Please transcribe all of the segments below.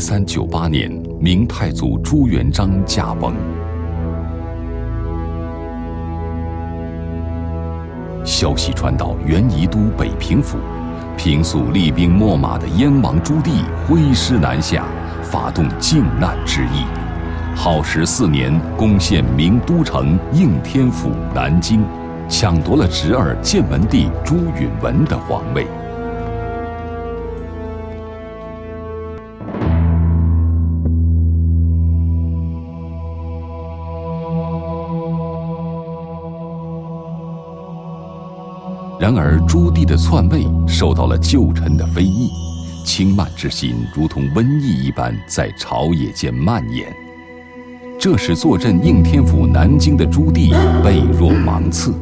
一三九八年，明太祖朱元璋驾崩。消息传到元宜都北平府，平素厉兵秣马的燕王朱棣挥师南下，发动靖难之役，耗时四年攻陷明都城应天府南京，抢夺了侄儿建文帝朱允文的皇位。然而，朱棣的篡位受到了旧臣的非议，轻慢之心如同瘟疫一般在朝野间蔓延，这使坐镇应天府南京的朱棣背若芒刺。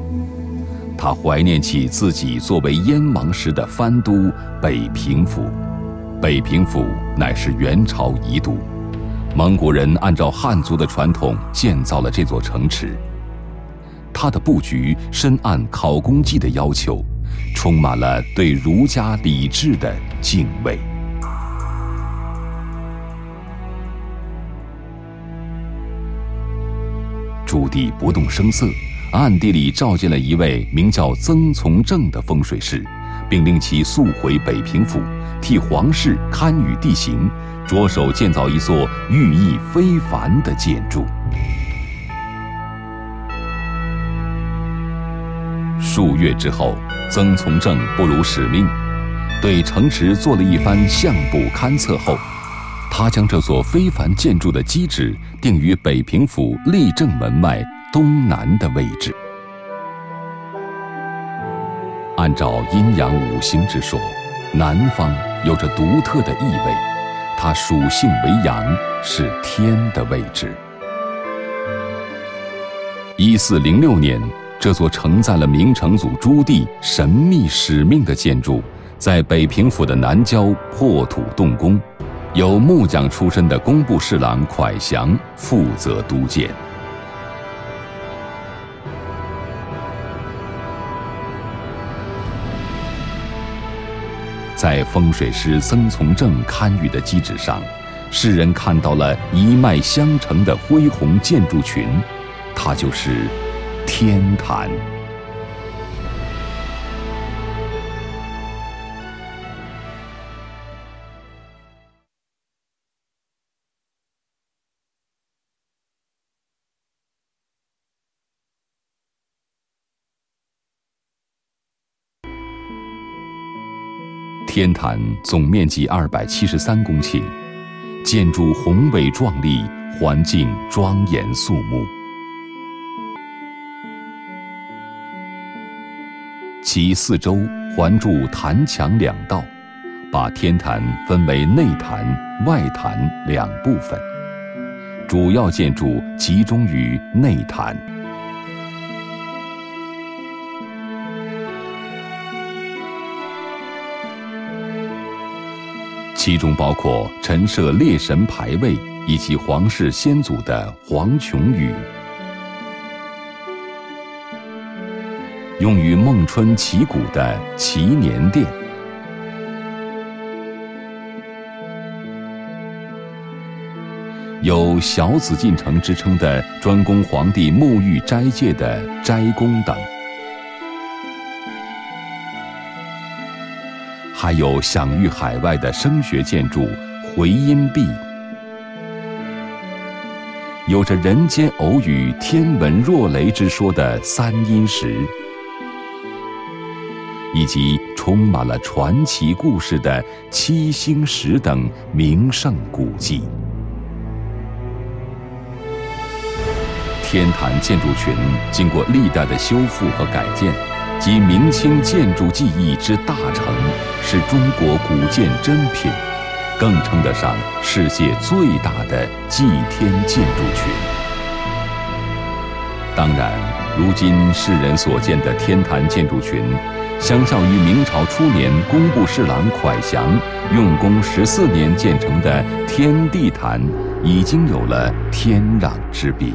他怀念起自己作为燕王时的藩都北平府，北平府乃是元朝遗都，蒙古人按照汉族的传统建造了这座城池。他的布局深谙考功绩的要求，充满了对儒家礼制的敬畏。朱棣不动声色，暗地里召见了一位名叫曾从政的风水师，并令其速回北平府，替皇室堪舆地形，着手建造一座寓意非凡的建筑。数月之后，曾从政不辱使命，对城池做了一番相簿勘测后，他将这座非凡建筑的基址定于北平府立正门外东南的位置。按照阴阳五行之说，南方有着独特的意味，它属性为阳，是天的位置。一四零六年。这座承载了明成祖朱棣神秘使命的建筑，在北平府的南郊破土动工，由木匠出身的工部侍郎蒯祥负责督建。在风水师曾从政堪舆的基址上，世人看到了一脉相承的恢宏建筑群，它就是。天坛。天坛总面积二百七十三公顷，建筑宏伟壮丽，环境庄严肃穆。其四周环筑坛墙两道，把天坛分为内坛、外坛两部分。主要建筑集中于内坛，其中包括陈设列神牌位以及皇室先祖的黄琼宇。用于孟春祈谷的祈年殿，有小紫禁城之称的专供皇帝沐浴斋戒的斋宫等，还有享誉海外的声学建筑回音壁，有着人间偶遇天文若雷之说的三阴石。及充满了传奇故事的七星石等名胜古迹。天坛建筑群经过历代的修复和改建，集明清建筑技艺之大成，是中国古建珍品，更称得上世界最大的祭天建筑群。当然，如今世人所见的天坛建筑群。相较于明朝初年工部侍郎蒯祥用功十四年建成的天地坛，已经有了天壤之别。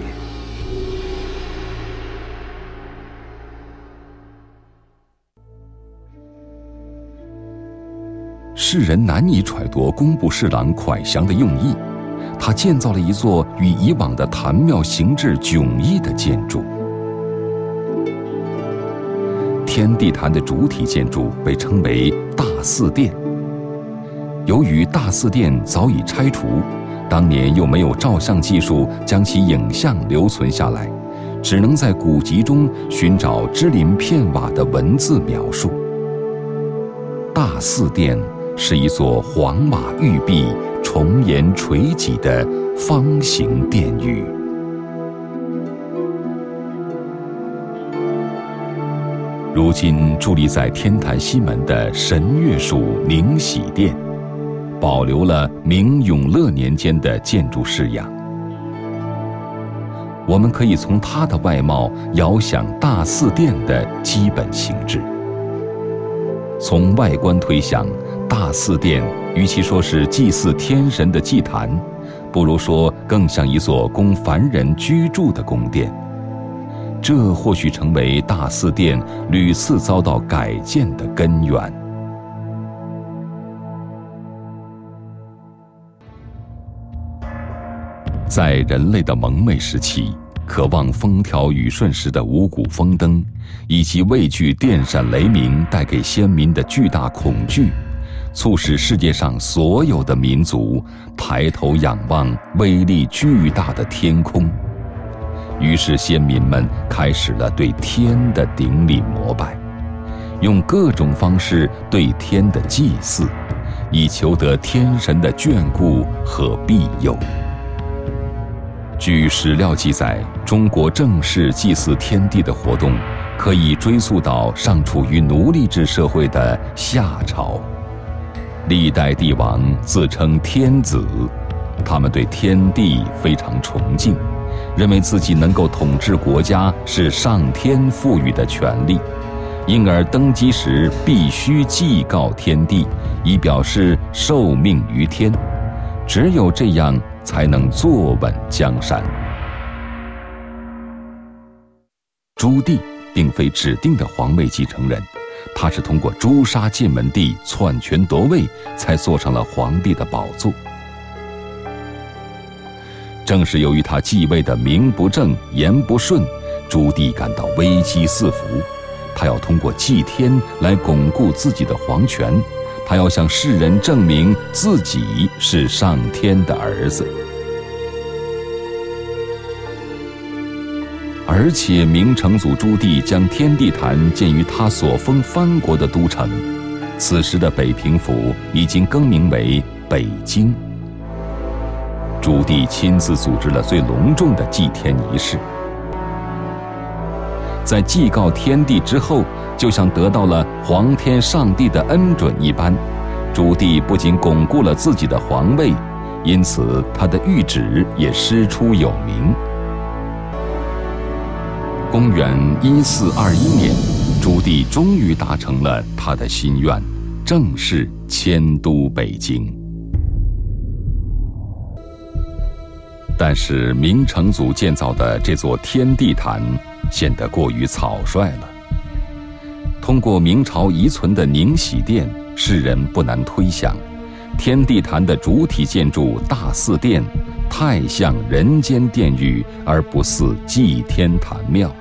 世人难以揣度工部侍郎蒯祥的用意，他建造了一座与以往的坛庙形制迥异的建筑。天地坛的主体建筑被称为大祀殿。由于大祀殿早已拆除，当年又没有照相技术将其影像留存下来，只能在古籍中寻找支鳞片瓦的文字描述。大祀殿是一座黄瓦玉壁、重檐垂脊的方形殿宇。如今伫立在天坛西门的神乐署宁喜殿。保留了明永乐年间的建筑式样，我们可以从它的外貌遥想大祀殿的基本形制。从外观推想，大祀殿与其说是祭祀天神的祭坛，不如说更像一座供凡人居住的宫殿。这或许成为大祀殿屡次遭到改建的根源。在人类的蒙昧时期，渴望风调雨顺时的五谷丰登，以及畏惧电闪雷鸣带给先民的巨大恐惧，促使世界上所有的民族抬头仰望威力巨大的天空。于是，先民们开始了对天的顶礼膜拜，用各种方式对天的祭祀，以求得天神的眷顾和庇佑。据史料记载，中国正式祭祀天地的活动，可以追溯到尚处于奴隶制社会的夏朝。历代帝王自称天子，他们对天地非常崇敬，认为自己能够统治国家是上天赋予的权利，因而登基时必须祭告天地，以表示受命于天。只有这样。才能坐稳江山。朱棣并非指定的皇位继承人，他是通过诛杀晋文帝、篡权夺位，才坐上了皇帝的宝座。正是由于他继位的名不正言不顺，朱棣感到危机四伏，他要通过祭天来巩固自己的皇权。他要向世人证明自己是上天的儿子，而且明成祖朱棣将天地坛建于他所封藩国的都城，此时的北平府已经更名为北京。朱棣亲自组织了最隆重的祭天仪式。在祭告天地之后，就像得到了皇天上帝的恩准一般，朱棣不仅巩固了自己的皇位，因此他的谕旨也师出有名。公元一四二一年，朱棣终于达成了他的心愿，正式迁都北京。但是明成祖建造的这座天地坛。显得过于草率了。通过明朝遗存的宁禧殿，世人不难推想，天地坛的主体建筑大祀殿，太像人间殿宇，而不似祭天坛庙。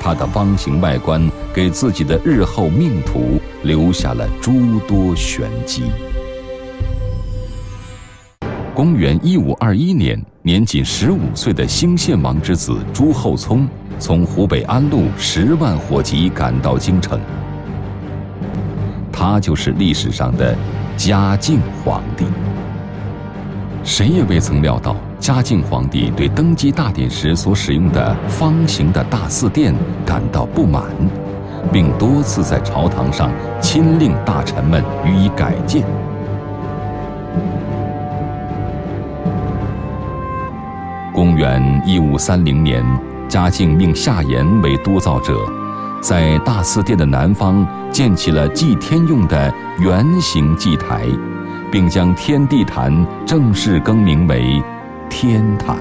它的方形外观，给自己的日后命途留下了诸多玄机。公元一五二一年，年仅十五岁的兴献王之子朱厚熜从湖北安陆十万火急赶到京城。他就是历史上的嘉靖皇帝。谁也未曾料到，嘉靖皇帝对登基大典时所使用的方形的大祀殿感到不满，并多次在朝堂上亲令大臣们予以改建。元一五三零年，嘉靖命夏言为督造者，在大祀殿的南方建起了祭天用的圆形祭台，并将天地坛正式更名为天坛。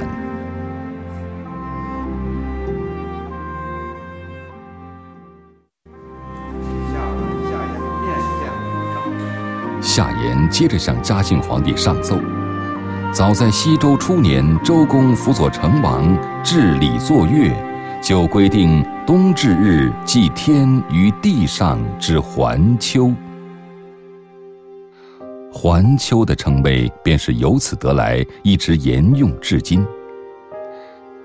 夏言接着向嘉靖皇帝上奏：早在西周初年，周公辅佐成王治理作乐，就规定冬至日祭天于地上之环丘。环丘的称谓便是由此得来，一直沿用至今。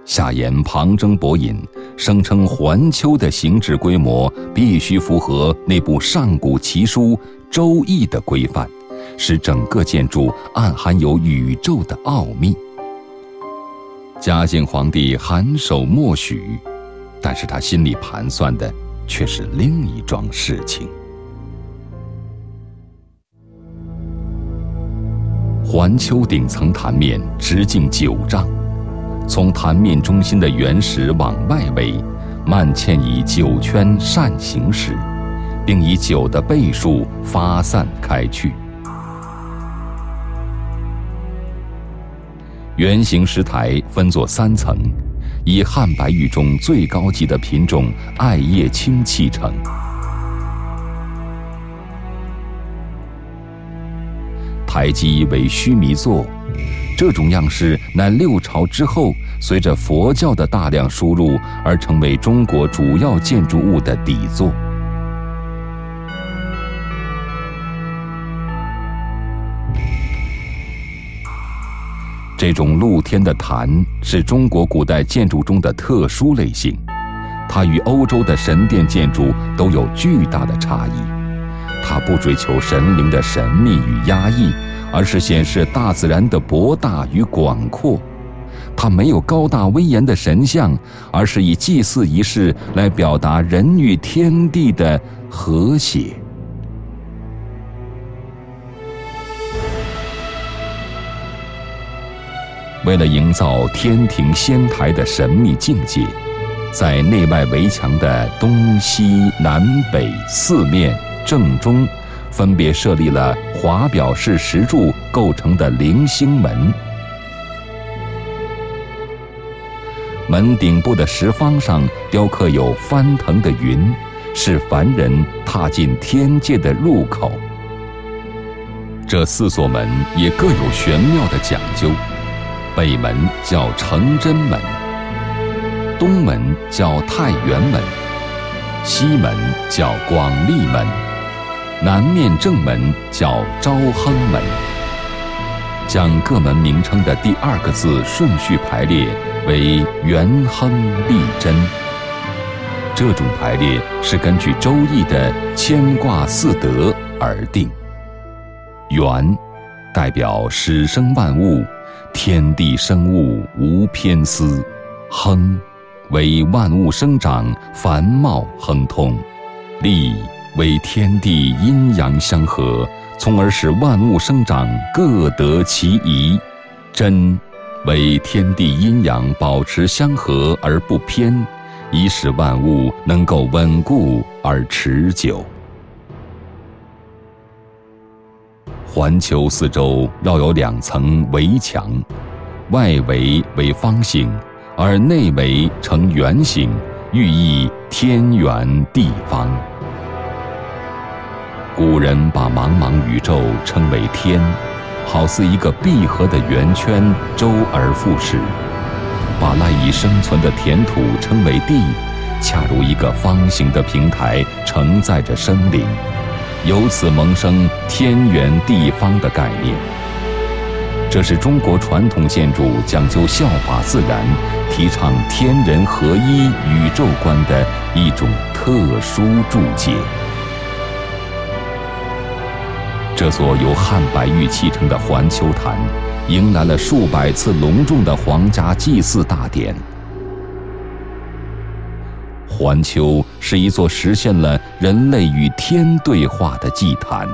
夏言旁征博引，声称环丘的形制规模必须符合那部上古奇书《周易》的规范，使整个建筑暗含有宇宙的奥秘。嘉靖皇帝含首默许，但是他心里盘算的却是另一桩事情。环丘顶层坛面直径九丈，从坛面中心的原石往外围，漫嵌以九圈扇形石，并以九的倍数发散开去。圆形石台分作三层，以汉白玉中最高级的品种艾叶青砌成。台基为须弥座，这种样式乃六朝之后，随着佛教的大量输入而成为中国主要建筑物的底座。这种露天的坛是中国古代建筑中的特殊类型，它与欧洲的神殿建筑都有巨大的差异。它不追求神灵的神秘与压抑，而是显示大自然的博大与广阔。它没有高大威严的神像，而是以祭祀仪式来表达人与天地的和谐。为了营造天庭仙台的神秘境界，在内外围墙的东西南北四面。正中，分别设立了华表式石柱构成的棂星门。门顶部的石方上雕刻有翻腾的云，是凡人踏进天界的入口。这四座门也各有玄妙的讲究：北门叫承真门，东门叫太原门，西门叫广利门。南面正门叫昭亨门，将各门名称的第二个字顺序排列为元亨利贞。这种排列是根据《周易》的牵挂四德而定。元，代表始生万物，天地生物无偏私；亨，为万物生长繁茂亨通；利。为天地阴阳相合，从而使万物生长各得其宜；真，为天地阴阳保持相合而不偏，以使万物能够稳固而持久。环球四周绕有两层围墙，外围为方形，而内围呈圆形，寓意天圆地方。古人把茫茫宇宙称为天，好似一个闭合的圆圈，周而复始；把赖以生存的田土称为地，恰如一个方形的平台，承载着生灵，由此萌生天圆地方的概念。这是中国传统建筑讲究效法自然、提倡天人合一宇宙观的一种特殊注解。这座由汉白玉砌成的环球坛，迎来了数百次隆重的皇家祭祀大典。环球是一座实现了人类与天对话的祭坛。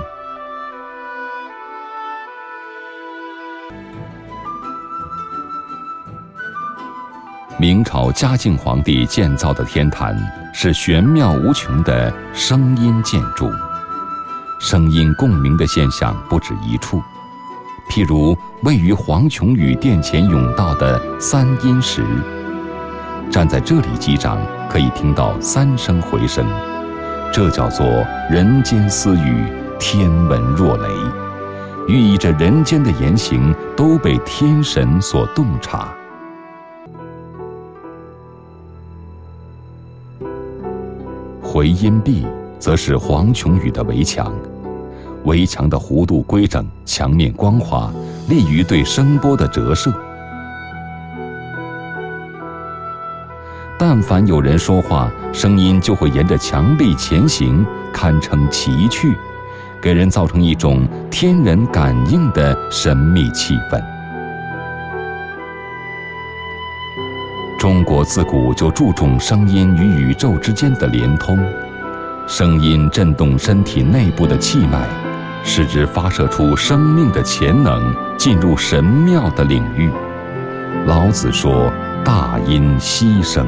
明朝嘉靖皇帝建造的天坛是玄妙无穷的声音建筑。声音共鸣的现象不止一处，譬如位于黄琼宇殿前甬道的三阴石，站在这里击掌可以听到三声回声，这叫做人间私语，天闻若雷。寓意着人间的言行都被天神所洞察。回音壁则是黄琼宇的围墙，围墙的弧度规整，墙面光滑，利于对声波的折射。但凡有人说话，声音就会沿着墙壁前行，堪称奇趣，给人造成一种天人感应的神秘气氛。中国自古就注重声音与宇宙之间的连通，声音震动身体内部的气脉，使之发射出生命的潜能，进入神妙的领域。老子说：“大音希声。”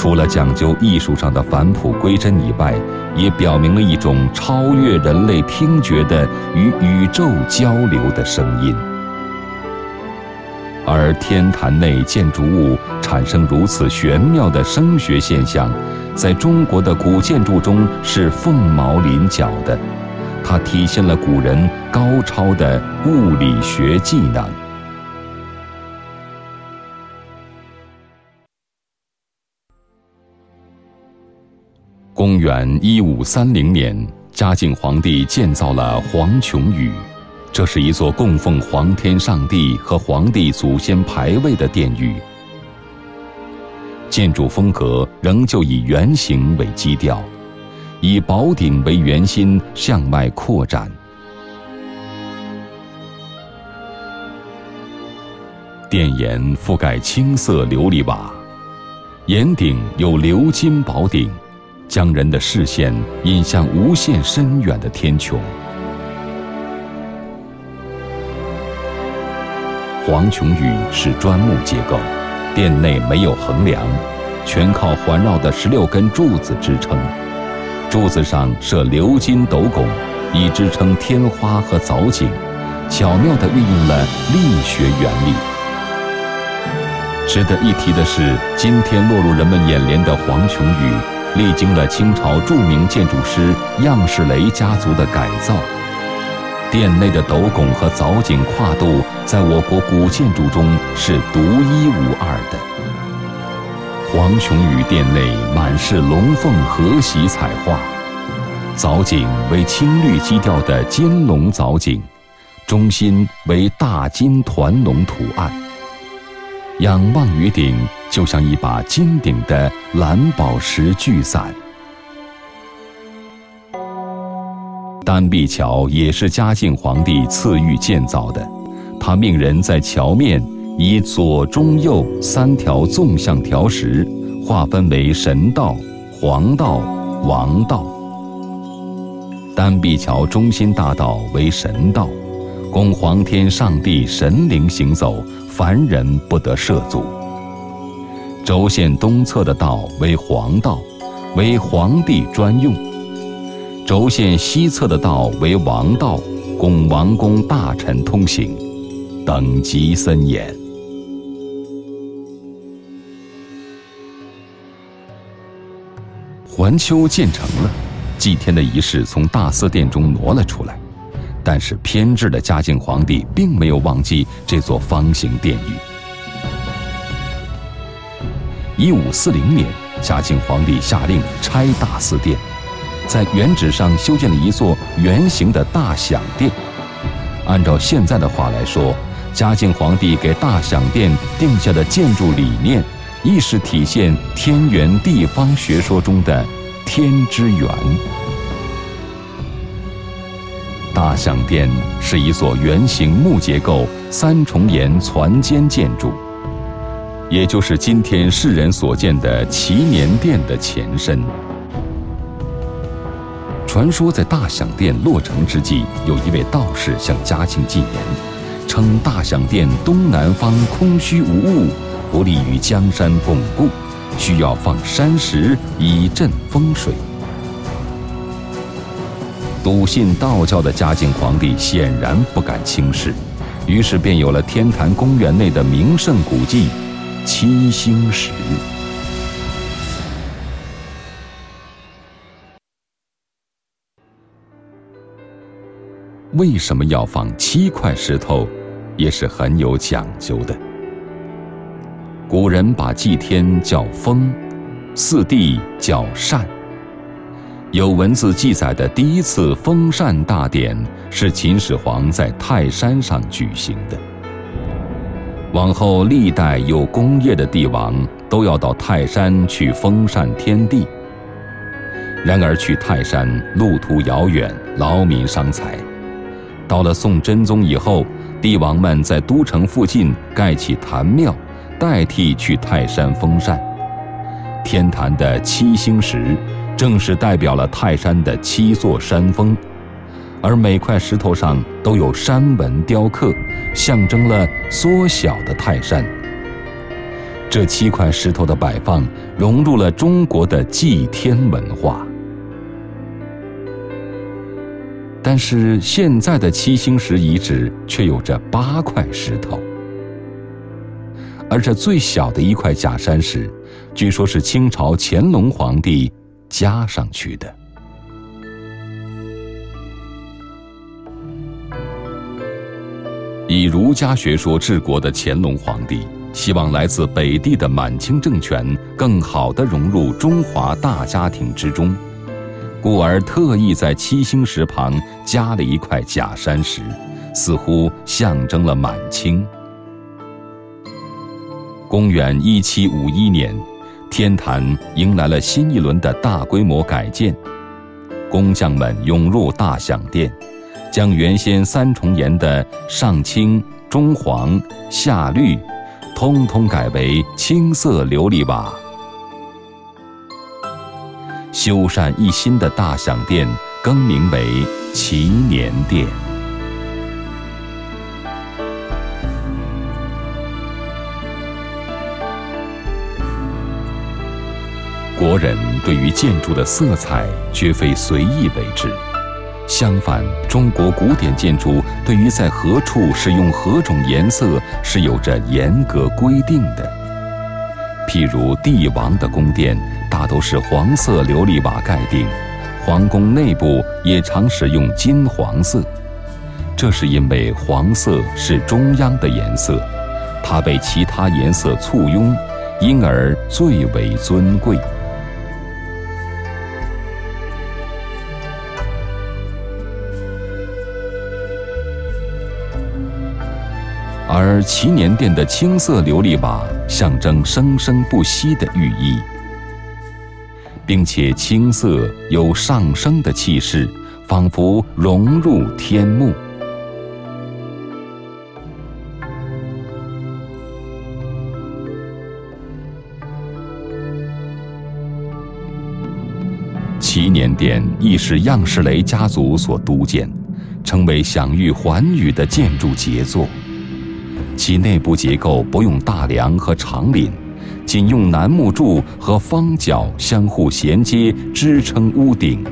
除了讲究艺术上的返璞归真以外，也表明了一种超越人类听觉的与宇宙交流的声音。而天坛内建筑物产生如此玄妙的声学现象，在中国的古建筑中是凤毛麟角的，它体现了古人高超的物理学技能。公元一五三零年，嘉靖皇帝建造了黄琼宇，这是一座供奉皇天上帝和皇帝祖先牌位的殿宇。建筑风格仍旧以圆形为基调，以宝顶为圆心向外扩展。殿檐覆盖青色琉璃瓦，檐顶有鎏金宝顶。将人的视线引向无限深远的天穹。黄琼宇是砖木结构，殿内没有横梁，全靠环绕的十六根柱子支撑。柱子上设鎏金斗拱，以支撑天花和藻井，巧妙地运用了力学原理。值得一提的是，今天落入人们眼帘的黄琼宇。历经了清朝著名建筑师样式雷家族的改造，殿内的斗拱和藻井跨度在我国古建筑中是独一无二的。黄琼宇殿内满是龙凤和玺彩画，藻井为青绿基调的金龙藻井，中心为大金团龙图案。仰望于顶。就像一把金顶的蓝宝石巨伞。丹壁桥也是嘉靖皇帝赐予建造的，他命人在桥面以左、中、右三条纵向条石划分为神道、黄道、王道。丹壁桥中心大道为神道，供皇天上帝神灵行走，凡人不得涉足。轴线东侧的道为黄道，为皇帝专用；轴线西侧的道为王道，供王公大臣通行，等级森严。环丘建成了，祭天的仪式从大祀殿中挪了出来，但是偏执的嘉靖皇帝并没有忘记这座方形殿宇。一五四零年，嘉靖皇帝下令拆大祀殿，在原址上修建了一座圆形的大享殿。按照现在的话来说，嘉靖皇帝给大享殿定下的建筑理念，亦是体现天圆地方学说中的“天之圆”。大享殿是一座圆形木结构三重檐攒尖建筑。也就是今天世人所见的祈年殿的前身。传说在大享殿落成之际，有一位道士向嘉庆进言，称大享殿东南方空虚无物，不利于江山巩固，需要放山石以镇风水。笃信道教的嘉靖皇帝显然不敢轻视，于是便有了天坛公园内的名胜古迹。七星石。为什么要放七块石头，也是很有讲究的。古人把祭天叫封，祀地叫善。有文字记载的第一次封禅大典是秦始皇在泰山上举行的。往后历代有功业的帝王都要到泰山去封禅天地。然而去泰山路途遥远，劳民伤财。到了宋真宗以后，帝王们在都城附近盖起坛庙，代替去泰山封禅。天坛的七星石。正是代表了泰山的七座山峰，而每块石头上都有山纹雕刻，象征了缩小的泰山。这七块石头的摆放融入了中国的祭天文化。但是现在的七星石遗址却有着八块石头，而这最小的一块假山石，据说是清朝乾隆皇帝。加上去的。以儒家学说治国的乾隆皇帝，希望来自北地的满清政权更好的融入中华大家庭之中，故而特意在七星石旁加了一块假山石，似乎象征了满清。公元一七五一年。天坛迎来了新一轮的大规模改建，工匠们涌入大享殿，将原先三重檐的上青、中黄、下绿，通通改为青色琉璃瓦。修缮一新的大享殿更名为祈年殿。人对于建筑的色彩绝非随意为之，相反，中国古典建筑对于在何处使用何种颜色是有着严格规定的。譬如帝王的宫殿大都是黄色琉璃瓦盖顶，皇宫内部也常使用金黄色，这是因为黄色是中央的颜色，它被其他颜色簇拥，因而最为尊贵。而祈年殿的青色琉璃瓦象征生生不息的寓意，并且青色有上升的气势，仿佛融入天幕。祈年殿亦是样式雷家族所督建，成为享誉寰宇的建筑杰作。其内部结构不用大梁和长檩，仅用楠木柱和方角相互衔接支撑屋顶。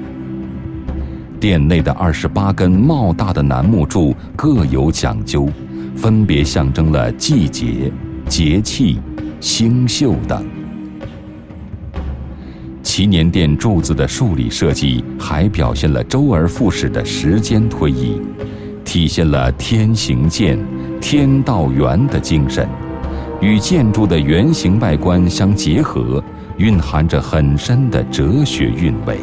殿内的二十八根茂大的楠木柱各有讲究，分别象征了季节、节气、星宿等。祈年殿柱子的数理设计还表现了周而复始的时间推移，体现了天行健。天道圆的精神，与建筑的圆形外观相结合，蕴含着很深的哲学韵味。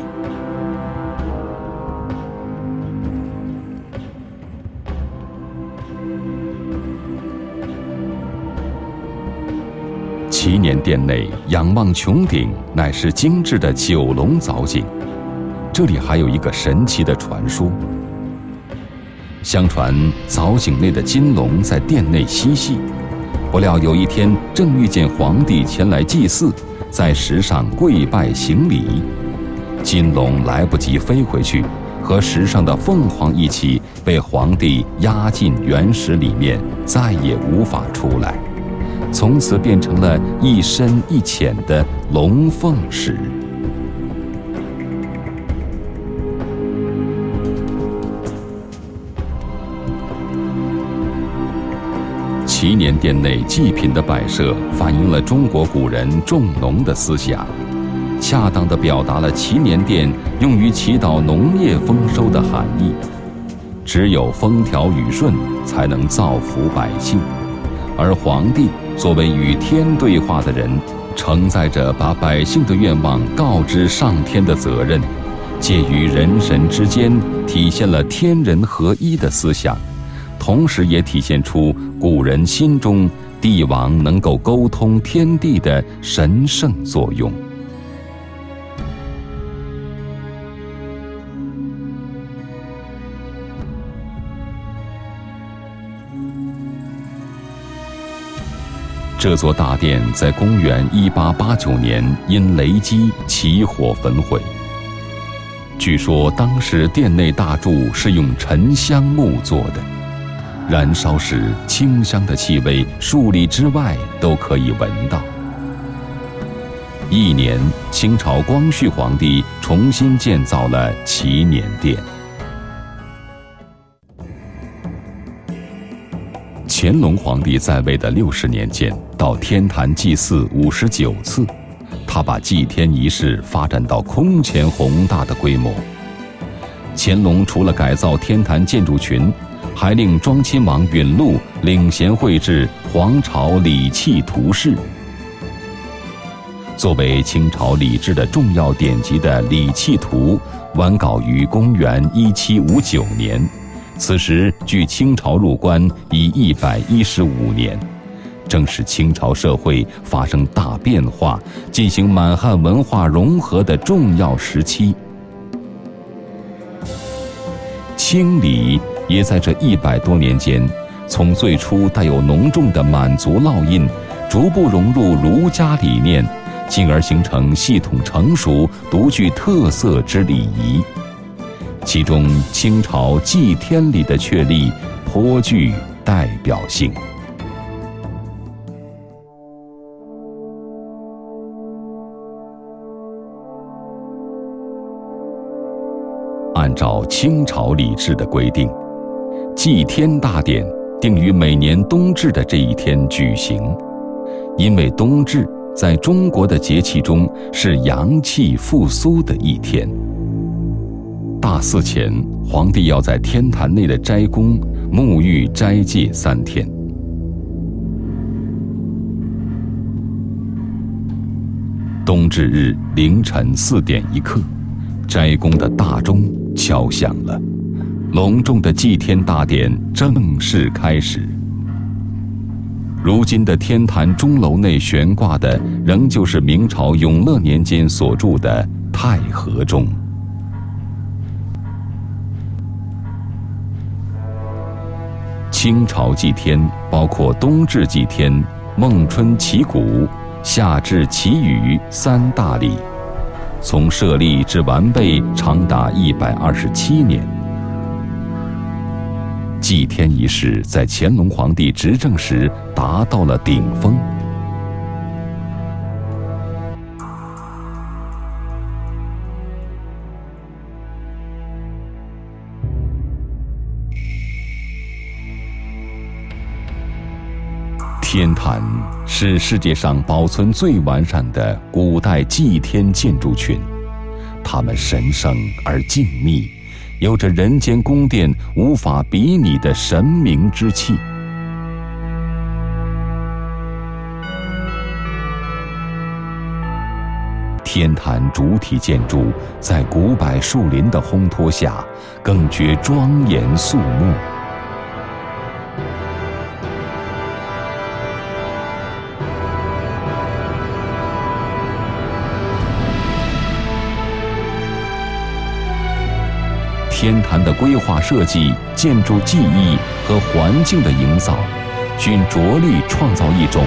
祈年殿内仰望穹顶，乃是精致的九龙藻井。这里还有一个神奇的传说。相传藻井内的金龙在殿内嬉戏，不料有一天正遇见皇帝前来祭祀，在石上跪拜行礼，金龙来不及飞回去，和石上的凤凰一起被皇帝压进原石里面，再也无法出来，从此变成了一深一浅的龙凤石。祈年殿内祭品的摆设，反映了中国古人重农的思想，恰当地表达了祈年殿用于祈祷农业丰收的含义。只有风调雨顺，才能造福百姓。而皇帝作为与天对话的人，承载着把百姓的愿望告知上天的责任，介于人神之间，体现了天人合一的思想，同时也体现出古人心中帝王能够沟通天地的神圣作用。这座大殿在公元一八八九年因雷击起火焚毁。据说当时殿内大柱是用沉香木做的，燃烧时清香的气味数里之外都可以闻到。一年，清朝光绪皇帝重新建造了祈年殿。乾隆皇帝在位的六十年间，到天坛祭祀五十九次，他把祭天仪式发展到空前宏大的规模。乾隆除了改造天坛建筑群，还令庄亲王允禄领衔绘制皇朝礼器图式。作为清朝礼制的重要典籍的《礼器图》，完稿于公元一七五九年。此时距清朝入关已一百一十五年，正是清朝社会发生大变化、进行满汉文化融合的重要时期。清礼也在这一百多年间，从最初带有浓重的满族烙印，逐步融入儒家理念，进而形成系统成熟、独具特色之礼仪。其中，清朝祭天礼的确立颇具代表性。按照清朝礼制的规定，祭天大典定于每年冬至的这一天举行，因为冬至在中国的节气中是阳气复苏的一天。大祀前，皇帝要在天坛内的斋宫沐浴斋戒三天。冬至日凌晨四点一刻，斋宫的大钟敲响了，隆重的祭天大典正式开始。如今的天坛钟楼内悬挂的，仍旧是明朝永乐年间所铸的太和钟。清朝祭天包括冬至祭天、孟春祈谷、夏至祈雨三大礼，从设立至完备长达一百二十七年。祭天仪式在乾隆皇帝执政时达到了顶峰。天坛是世界上保存最完善的古代祭天建筑群，它们神圣而静谧，有着人间宫殿无法比拟的神明之气。天坛主体建筑在古柏树林的烘托下，更觉庄严肃穆。天坛的规划设计、建筑技艺和环境的营造，均着力创造一种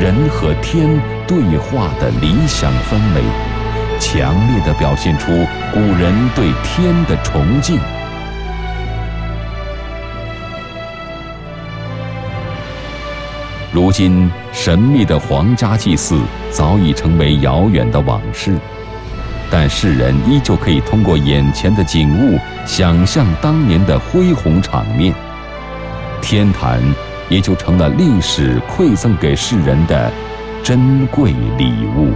人和天对话的理想氛围，强烈的表现出古人对天的崇敬。如今，神秘的皇家祭祀早已成为遥远的往事。但世人依旧可以通过眼前的景物，想象当年的恢宏场面，天坛也就成了历史馈赠给世人的珍贵礼物。